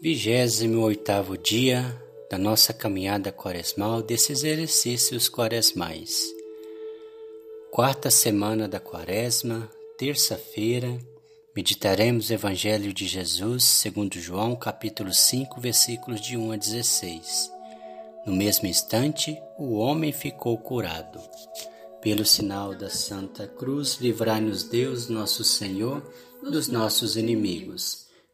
Vigésimo oitavo dia da nossa caminhada quaresmal desses exercícios quaresmais. Quarta semana da quaresma, terça-feira, meditaremos o Evangelho de Jesus segundo João capítulo 5 versículos de 1 a 16. No mesmo instante, o homem ficou curado. Pelo sinal da Santa Cruz, livrai-nos Deus, nosso Senhor, dos nossos inimigos.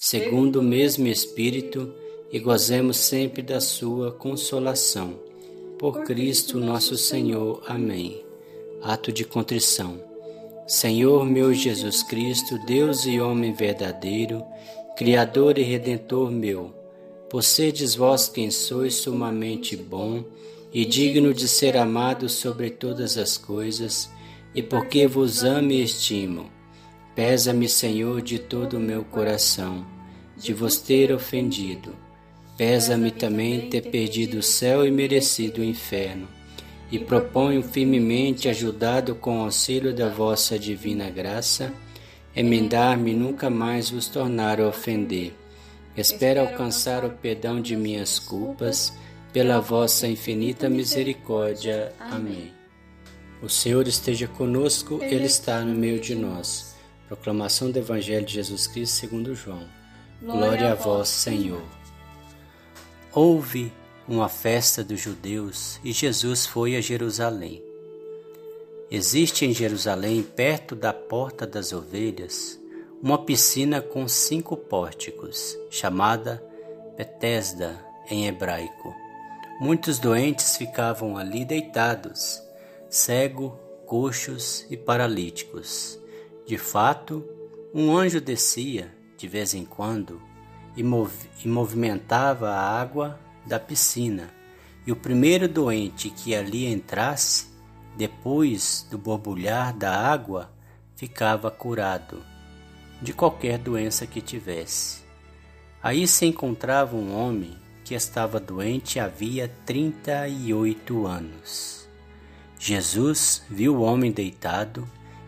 segundo o mesmo Espírito, e gozemos sempre da Sua consolação. Por Cristo nosso Senhor. Amém. Ato de contrição. Senhor meu Jesus Cristo, Deus e homem verdadeiro, Criador e Redentor meu, por sedes vós quem sois sumamente bom e digno de ser amado sobre todas as coisas, e porque vos amo e estimo, Pesa-me, Senhor, de todo o meu coração, de vos ter ofendido. Pesa-me também ter perdido o céu e merecido o inferno. E proponho firmemente, ajudado com o auxílio da vossa divina graça, emendar-me nunca mais vos tornar a ofender. Espero alcançar o perdão de minhas culpas, pela vossa infinita misericórdia. Amém. O Senhor esteja conosco, Ele está no meio de nós. Proclamação do Evangelho de Jesus Cristo segundo João. Glória a vós, Senhor. Houve uma festa dos judeus e Jesus foi a Jerusalém. Existe em Jerusalém, perto da Porta das Ovelhas, uma piscina com cinco pórticos, chamada Betesda em hebraico. Muitos doentes ficavam ali deitados, cegos, coxos e paralíticos. De fato, um anjo descia, de vez em quando, e, mov e movimentava a água da piscina, e o primeiro doente que ali entrasse, depois do borbulhar da água, ficava curado de qualquer doença que tivesse. Aí se encontrava um homem que estava doente havia trinta e oito anos. Jesus viu o homem deitado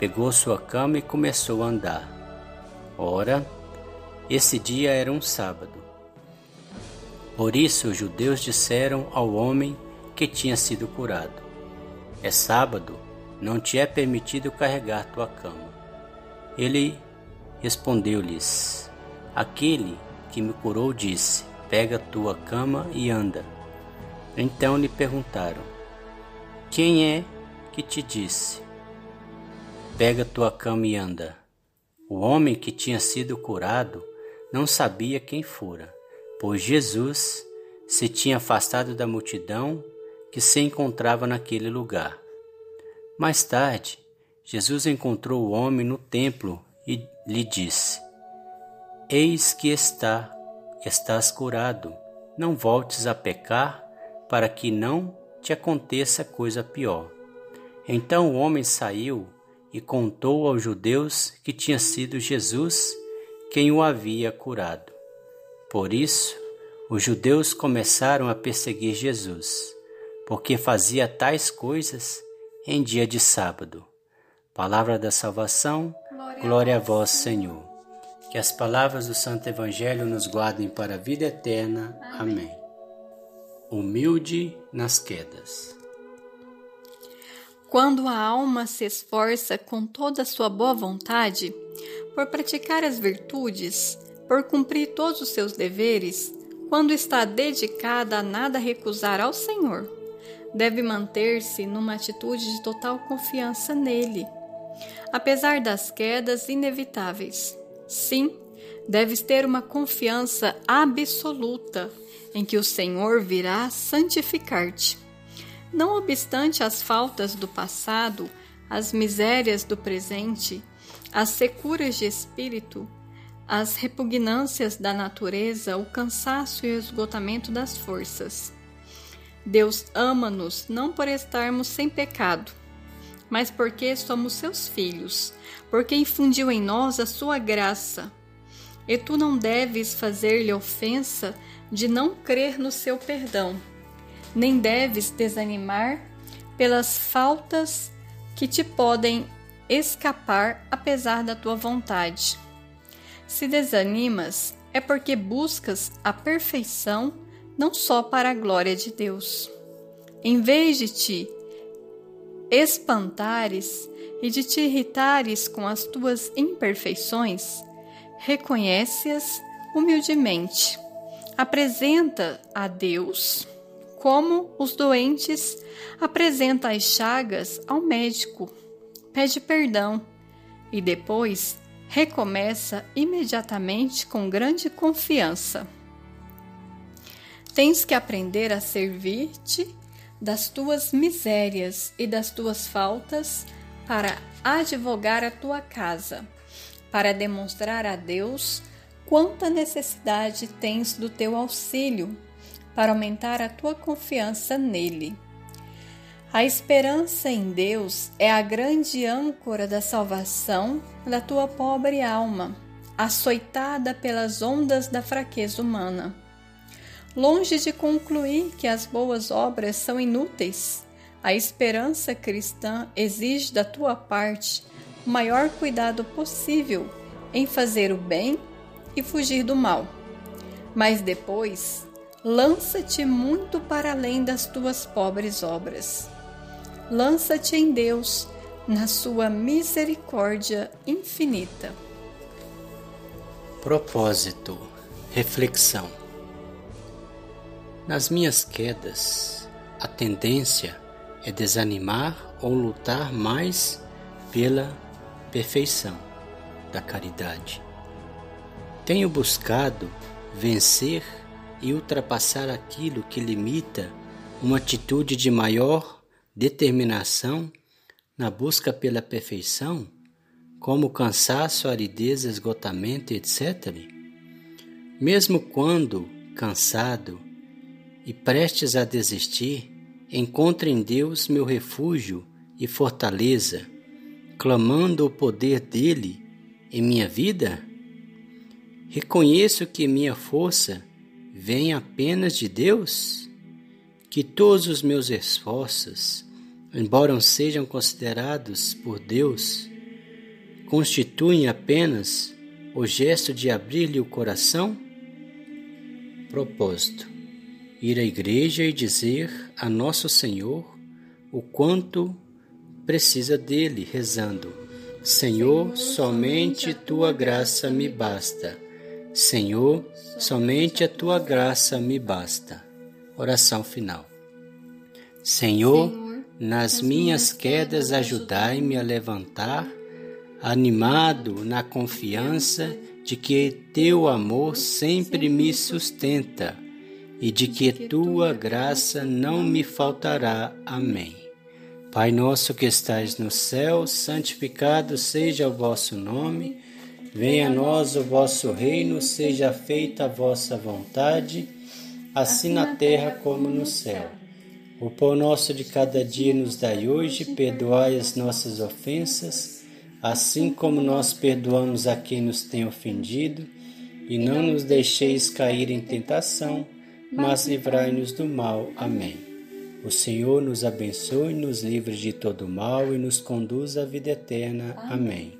pegou sua cama e começou a andar. Ora, esse dia era um sábado. Por isso os judeus disseram ao homem que tinha sido curado: É sábado, não te é permitido carregar tua cama. Ele respondeu-lhes: Aquele que me curou disse: Pega tua cama e anda. Então lhe perguntaram: Quem é que te disse? Pega tua cama e anda. O homem que tinha sido curado não sabia quem fora, pois Jesus se tinha afastado da multidão que se encontrava naquele lugar. Mais tarde, Jesus encontrou o homem no templo e lhe disse: Eis que está, estás curado. Não voltes a pecar, para que não te aconteça coisa pior. Então o homem saiu e contou aos judeus que tinha sido Jesus quem o havia curado. Por isso, os judeus começaram a perseguir Jesus, porque fazia tais coisas em dia de sábado. Palavra da salvação, glória, glória a vós, Senhor. Que as palavras do Santo Evangelho nos guardem para a vida eterna. Amém. Amém. Humilde nas quedas. Quando a alma se esforça com toda a sua boa vontade por praticar as virtudes, por cumprir todos os seus deveres, quando está dedicada a nada recusar ao Senhor, deve manter-se numa atitude de total confiança nele, apesar das quedas inevitáveis. Sim, deves ter uma confiança absoluta em que o Senhor virá santificar-te. Não obstante as faltas do passado, as misérias do presente, as securas de espírito, as repugnâncias da natureza, o cansaço e o esgotamento das forças. Deus ama-nos não por estarmos sem pecado, mas porque somos seus filhos, porque infundiu em nós a sua graça. E tu não deves fazer-lhe ofensa de não crer no seu perdão, nem deves desanimar pelas faltas que te podem escapar apesar da tua vontade. Se desanimas, é porque buscas a perfeição não só para a glória de Deus. Em vez de te espantares e de te irritares com as tuas imperfeições, reconhece-as humildemente. Apresenta a Deus como os doentes apresentam as chagas ao médico. Pede perdão e depois recomeça imediatamente com grande confiança. Tens que aprender a servir-te das tuas misérias e das tuas faltas para advogar a tua casa, para demonstrar a Deus quanta necessidade tens do teu auxílio, para aumentar a tua confiança nele. A esperança em Deus é a grande âncora da salvação da tua pobre alma, açoitada pelas ondas da fraqueza humana. Longe de concluir que as boas obras são inúteis, a esperança cristã exige da tua parte o maior cuidado possível em fazer o bem e fugir do mal. Mas depois, lança-te muito para além das tuas pobres obras. Lança-te em Deus, na sua misericórdia infinita. Propósito, reflexão. Nas minhas quedas, a tendência é desanimar ou lutar mais pela perfeição da caridade. Tenho buscado vencer e ultrapassar aquilo que limita uma atitude de maior determinação na busca pela perfeição, como cansaço, aridez, esgotamento, etc. Mesmo quando cansado, e prestes a desistir, encontro em Deus meu refúgio e fortaleza, clamando o poder dele em minha vida? Reconheço que minha força vem apenas de Deus? Que todos os meus esforços, embora sejam considerados por Deus, constituem apenas o gesto de abrir-lhe o coração? Propósito ir à igreja e dizer a Nosso Senhor o quanto precisa dele, rezando: Senhor, somente tua graça me basta. Senhor, somente a tua graça me basta. Oração final. Senhor, nas minhas quedas ajudai-me a levantar, animado na confiança de que teu amor sempre me sustenta e de que tua graça não me faltará. Amém. Pai nosso que estais no céu, santificado seja o vosso nome. Venha a nós o vosso reino, seja feita a vossa vontade, assim na terra como no céu. O pão nosso de cada dia nos dai hoje, perdoai as nossas ofensas, assim como nós perdoamos a quem nos tem ofendido, e não nos deixeis cair em tentação, mas livrai-nos do mal. Amém. O Senhor nos abençoe, nos livre de todo mal e nos conduz à vida eterna. Amém.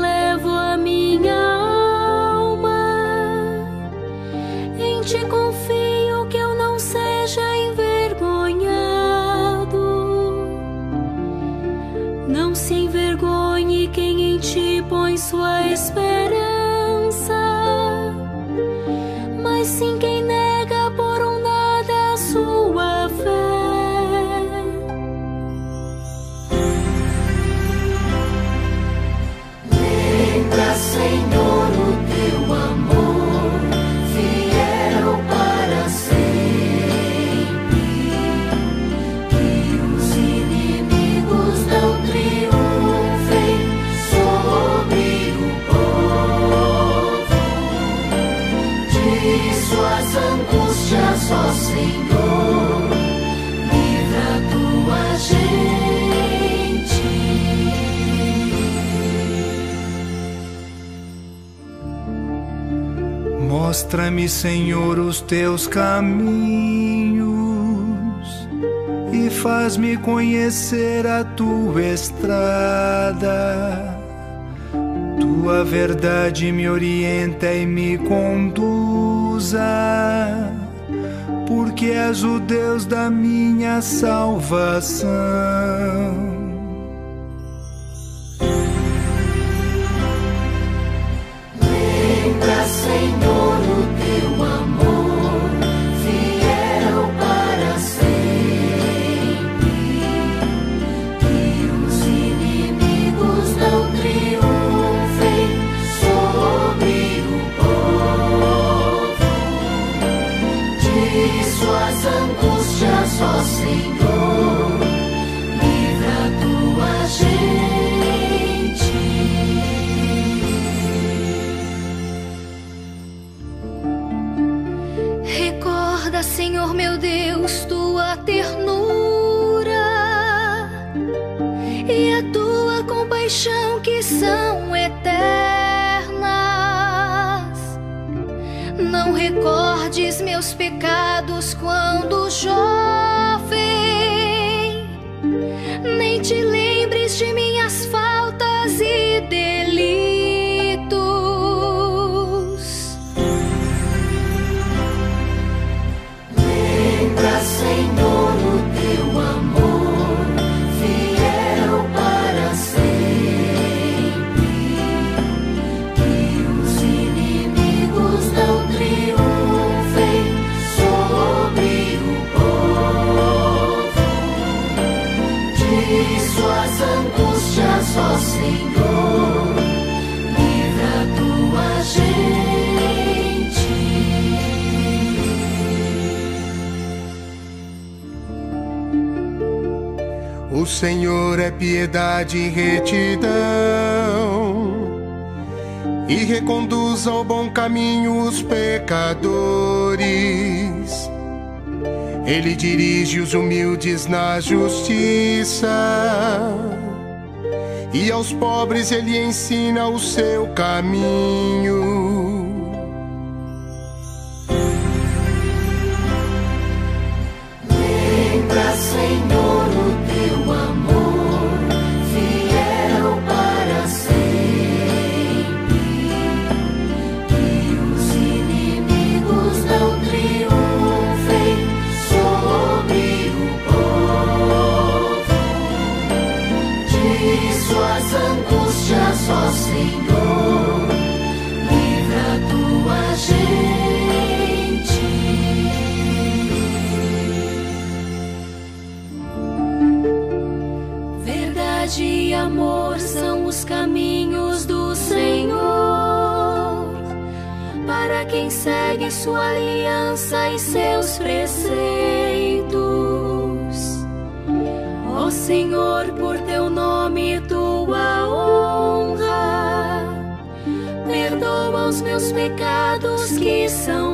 Levo a minha alma, em te confiar. Mostra-me, Senhor, os teus caminhos e faz-me conhecer a tua estrada. Tua verdade me orienta e me conduza, porque és o Deus da minha salvação. Recorda, Senhor meu Deus, tua ternura e a tua compaixão que são eternas. Não recordes meus pecados quando jovem, nem te lembres de minhas faltas e delitos. O Senhor é piedade e retidão, e reconduz ao bom caminho os pecadores. Ele dirige os humildes na justiça, e aos pobres ele ensina o seu caminho. Sua aliança e seus preceitos. Ó Senhor, por teu nome e tua honra, perdoa os meus pecados que são